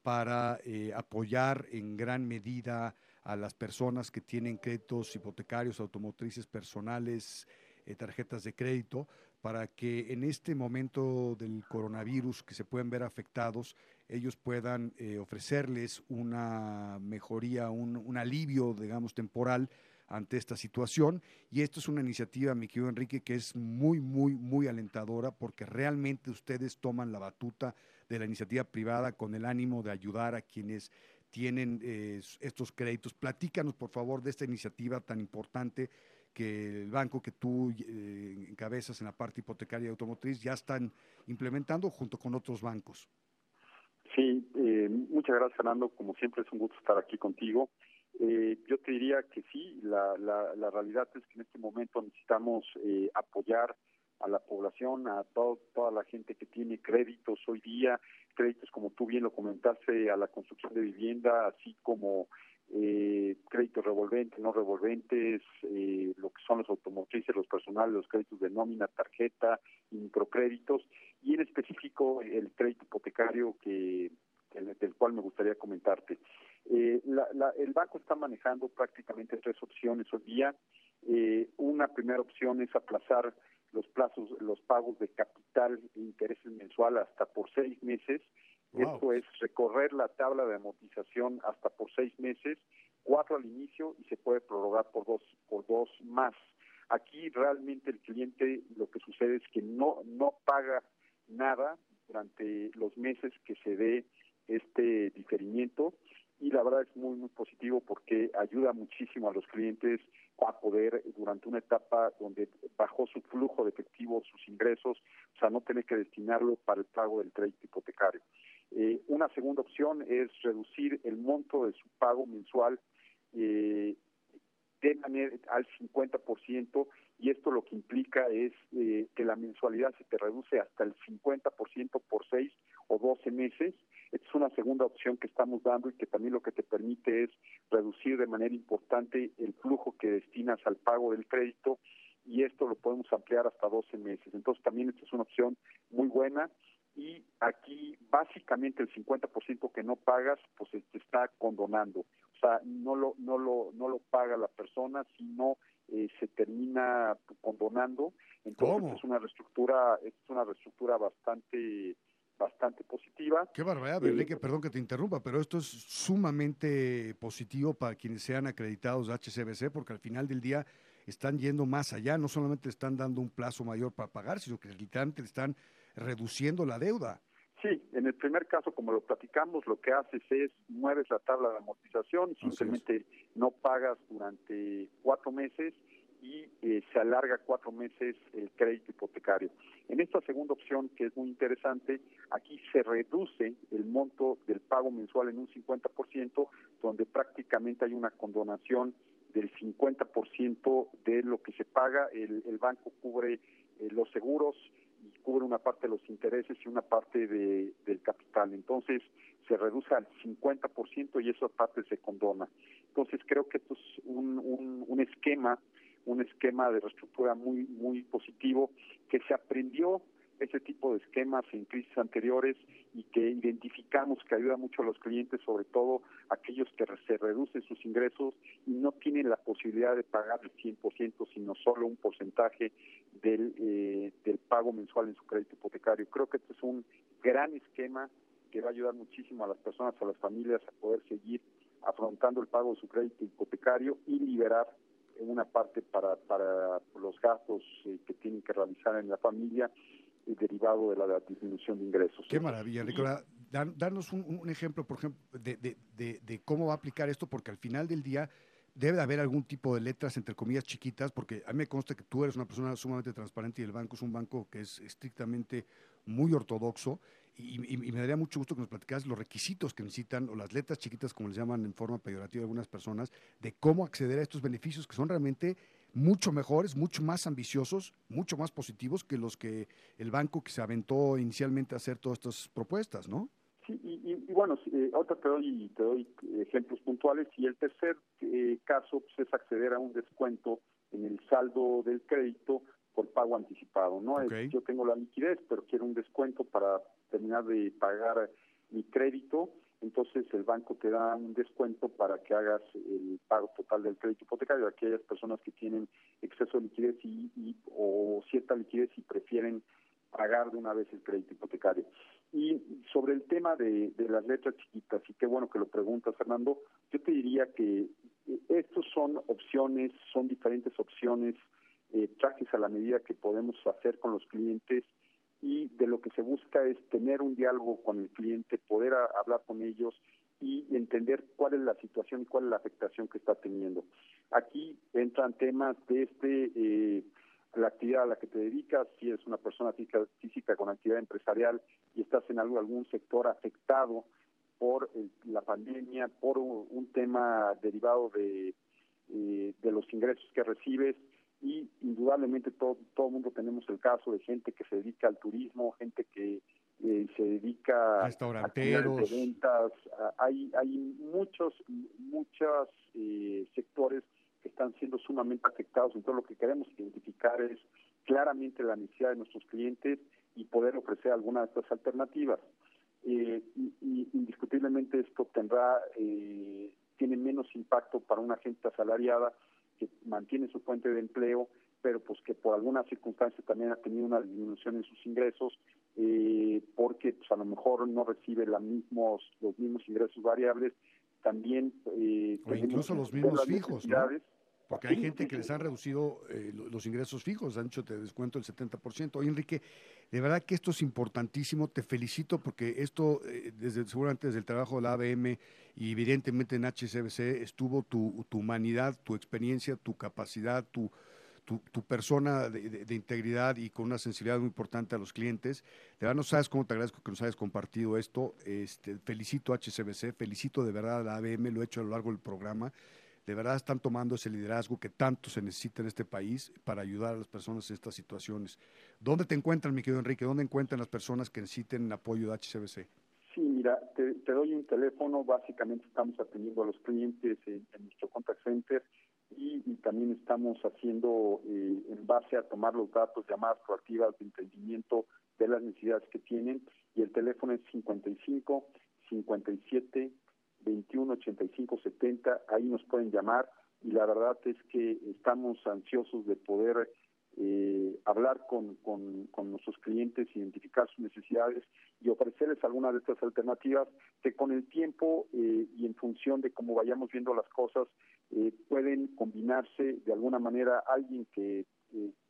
para eh, apoyar en gran medida a las personas que tienen créditos hipotecarios, automotrices personales, eh, tarjetas de crédito, para que en este momento del coronavirus que se pueden ver afectados, ellos puedan ofrecerles una mejoría, un, un alivio, digamos, temporal ante esta situación. Y esto es una iniciativa, mi querido Enrique, que es muy, muy, muy alentadora porque realmente ustedes toman la batuta de la iniciativa privada con el ánimo de ayudar a quienes tienen eh, estos créditos. Platícanos, por favor, de esta iniciativa tan importante que el banco que tú eh, encabezas en la parte hipotecaria y automotriz ya están implementando junto con otros bancos. Sí, eh, muchas gracias Fernando, como siempre es un gusto estar aquí contigo. Eh, yo te diría que sí, la, la, la, realidad es que en este momento necesitamos eh, apoyar a la población, a toda la gente que tiene créditos hoy día, créditos como tú bien lo comentaste, a la construcción de vivienda, así como eh, créditos revolventes, no revolventes, eh, lo que son los automotrices, los personales, los créditos de nómina, tarjeta microcréditos, y en específico el crédito hipotecario que del cual me gustaría comentarte. Eh, la, el banco está manejando prácticamente tres opciones hoy día. Eh, una primera opción es aplazar los plazos, los pagos de capital e intereses mensual hasta por seis meses. Esto es recorrer la tabla de amortización hasta por seis meses, cuatro al inicio y se puede prorrogar por dos, por dos más. Aquí realmente el cliente lo que sucede es que no, no paga nada durante los meses que se dé este diferimiento y la verdad es muy, muy positivo porque ayuda muchísimo a los clientes a poder, durante una etapa donde bajó su flujo de efectivo, sus ingresos, o sea, no tener que destinarlo para el pago del crédito hipotecario. Eh, una segunda opción es reducir el monto de su pago mensual eh, de manera al 50% y esto lo que implica es eh, que la mensualidad se te reduce hasta el 50% por 6 o 12 meses una segunda opción que estamos dando y que también lo que te permite es reducir de manera importante el flujo que destinas al pago del crédito y esto lo podemos ampliar hasta 12 meses. Entonces también esta es una opción muy buena y aquí básicamente el 50% que no pagas pues te está condonando. O sea, no lo no lo no lo paga la persona, sino eh, se termina condonando. Entonces es una reestructura es una reestructura bastante bastante positiva. Qué barbaridad, Enrique, perdón que te interrumpa, pero esto es sumamente positivo para quienes sean acreditados de HCBC, porque al final del día están yendo más allá, no solamente están dando un plazo mayor para pagar, sino que literalmente están reduciendo la deuda. Sí, en el primer caso, como lo platicamos, lo que haces es mueves la tabla de amortización, simplemente no pagas durante cuatro meses y eh, se alarga cuatro meses el crédito hipotecario. En esta segunda opción, que es muy interesante, aquí se reduce el monto del pago mensual en un 50%, donde prácticamente hay una condonación del 50% de lo que se paga. El, banco cubre eh, los seguros y cubre una parte de los intereses y una parte de, del capital. Entonces, se reduce al 50% y esa parte se condona. Entonces, creo que esto es un, un esquema un esquema de reestructura muy muy positivo que se aprendió ese tipo de esquemas en crisis anteriores y que identificamos que ayuda mucho a los clientes, sobre todo aquellos que se reducen sus ingresos y no tienen la posibilidad de pagar el 100%, sino solo un porcentaje del, eh, del pago mensual en su crédito hipotecario. Creo que este es un gran esquema que va a ayudar muchísimo a las personas, a las familias a poder seguir afrontando el pago de su crédito hipotecario y liberar una parte para, para los gastos eh, que tienen que realizar en la familia eh, derivado de la, disminución de ingresos. Qué maravilla, Nicolás. danos un, ejemplo, por ejemplo, de, de, de, cómo va a aplicar esto, porque al final del día debe de haber algún tipo de letras, entre comillas, chiquitas, porque a mí me consta que tú eres una persona sumamente transparente y el banco es un banco que es estrictamente muy ortodoxo y, me daría mucho gusto que nos platicaras los requisitos que necesitan, o las letras chiquitas, como les llaman en forma peyorativa algunas personas, de cómo acceder a estos beneficios que son realmente mucho mejores, mucho más ambiciosos, mucho más positivos que los que el banco que se aventó inicialmente a hacer todas estas propuestas, ¿no? Sí, y, bueno, eh, ahorita te doy, te doy ejemplos puntuales y el tercer eh, caso pues, es acceder a un descuento en el saldo del crédito por pago anticipado, ¿no? yo tengo la liquidez, pero quiero un descuento para terminar de pagar mi crédito, entonces el banco te da un descuento para que hagas el pago total del crédito hipotecario. Aquellas personas que tienen exceso de liquidez y, o cierta liquidez y prefieren pagar de una vez el crédito hipotecario. Y sobre el tema de, las letras chiquitas, y qué bueno que lo preguntas, Fernando, yo te diría que eh, estos son opciones, son diferentes opciones, eh, trajes a la medida que podemos hacer con los clientes y de lo que se busca es tener un diálogo con el cliente, poder hablar con ellos y entender cuál es la situación y cuál es la afectación que está teniendo. Aquí entran temas de este eh, la actividad a la que te dedicas, si eres una persona física, con actividad empresarial y estás en algún sector afectado por la pandemia, por un, tema derivado de, eh, de los ingresos que recibes, y indudablemente todo todo mundo tenemos el caso de gente que se dedica al turismo, gente que eh, se dedica a restauranteros, de ventas, hay hay muchos muchos eh, sectores que están siendo sumamente afectados. Entonces lo que queremos identificar es claramente la necesidad de nuestros clientes y poder ofrecer alguna de estas alternativas. Eh, y, indiscutiblemente esto tendrá tiene menos impacto para una gente asalariada que mantiene su fuente de empleo, pero pues que por alguna circunstancia también ha tenido una disminución en sus ingresos, eh, porque pues a lo mejor no recibe la mismos, los mismos ingresos variables, también... Eh, o incluso los mismos fijos, Porque hay gente que les han reducido eh, los ingresos fijos, han hecho te descuento el 70%. Oye, Enrique, de verdad que esto es importantísimo, te felicito porque esto, eh, desde seguramente desde el trabajo de la ABM y evidentemente en HCBC estuvo tu, tu humanidad, tu experiencia, tu capacidad, tu, tu, persona de, integridad y con una sensibilidad muy importante a los clientes. De verdad no sabes cómo te agradezco que nos hayas compartido esto. Este, felicito a HCBC, felicito de verdad a la ABM, lo he hecho a lo largo del programa de verdad están tomando ese liderazgo que tanto se necesita en este país para ayudar a las personas en estas situaciones. ¿Dónde te encuentran, mi querido Enrique? ¿Dónde encuentran las personas que necesiten apoyo de HCBC? Sí, mira, te, doy un teléfono. Básicamente estamos atendiendo a los clientes en, nuestro contact center y, también estamos haciendo, eh, en base a tomar los datos, llamadas proactivas de entendimiento de las necesidades que tienen. Y el teléfono es 55 57 21 85 70, ahí nos pueden llamar. Y la verdad es que estamos ansiosos de poder eh, hablar con, con, nuestros clientes, identificar sus necesidades y ofrecerles alguna de estas alternativas que con el tiempo eh, y en función de cómo vayamos viendo las cosas eh, pueden combinarse de alguna manera. Alguien que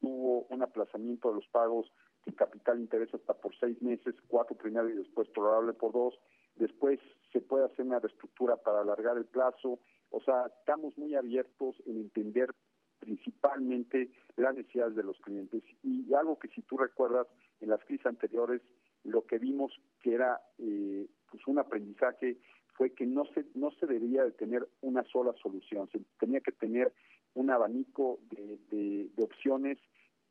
tuvo un aplazamiento de los pagos de capital interés hasta por seis meses, cuatro primero y después probable por dos, después se puede hacer una reestructura para alargar el plazo, o sea, estamos muy abiertos en entender principalmente las necesidades de los clientes. Y algo que si tú recuerdas en las crisis anteriores, lo que vimos que era eh, pues un aprendizaje fue que no se no se debía de tener una sola solución, se tenía que tener un abanico de, de opciones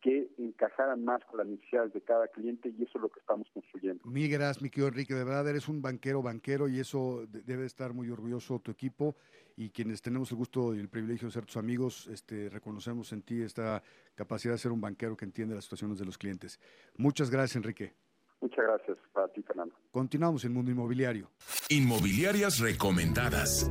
que encajaran más con las necesidades de cada cliente y eso es lo que estamos construyendo. Mil gracias, mi querido Enrique. De verdad, eres un banquero, banquero y eso debe estar muy orgulloso tu equipo y quienes tenemos el gusto y el privilegio de ser tus amigos, este, reconocemos en ti esta capacidad de ser un banquero que entiende las situaciones de los clientes. Muchas gracias, Enrique. Muchas gracias para ti, Fernando. Continuamos en Mundo Inmobiliario. Inmobiliarias recomendadas.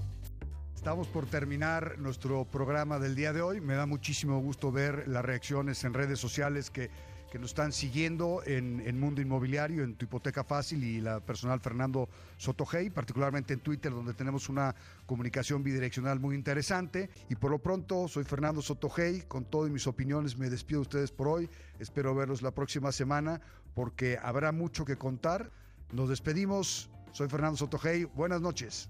Estamos por terminar nuestro programa del día de hoy. Me da muchísimo gusto ver las reacciones en redes sociales que, que nos están siguiendo en, en, Mundo Inmobiliario, en Tu Hipoteca Fácil y la personal Fernando Sotogey, particularmente en Twitter, donde tenemos una comunicación bidireccional muy interesante. Y por lo pronto, soy Fernando Sotogey. Con todas mis opiniones me despido de ustedes por hoy. Espero verlos la próxima semana porque habrá mucho que contar. Nos despedimos. Soy Fernando Sotogey. Buenas noches.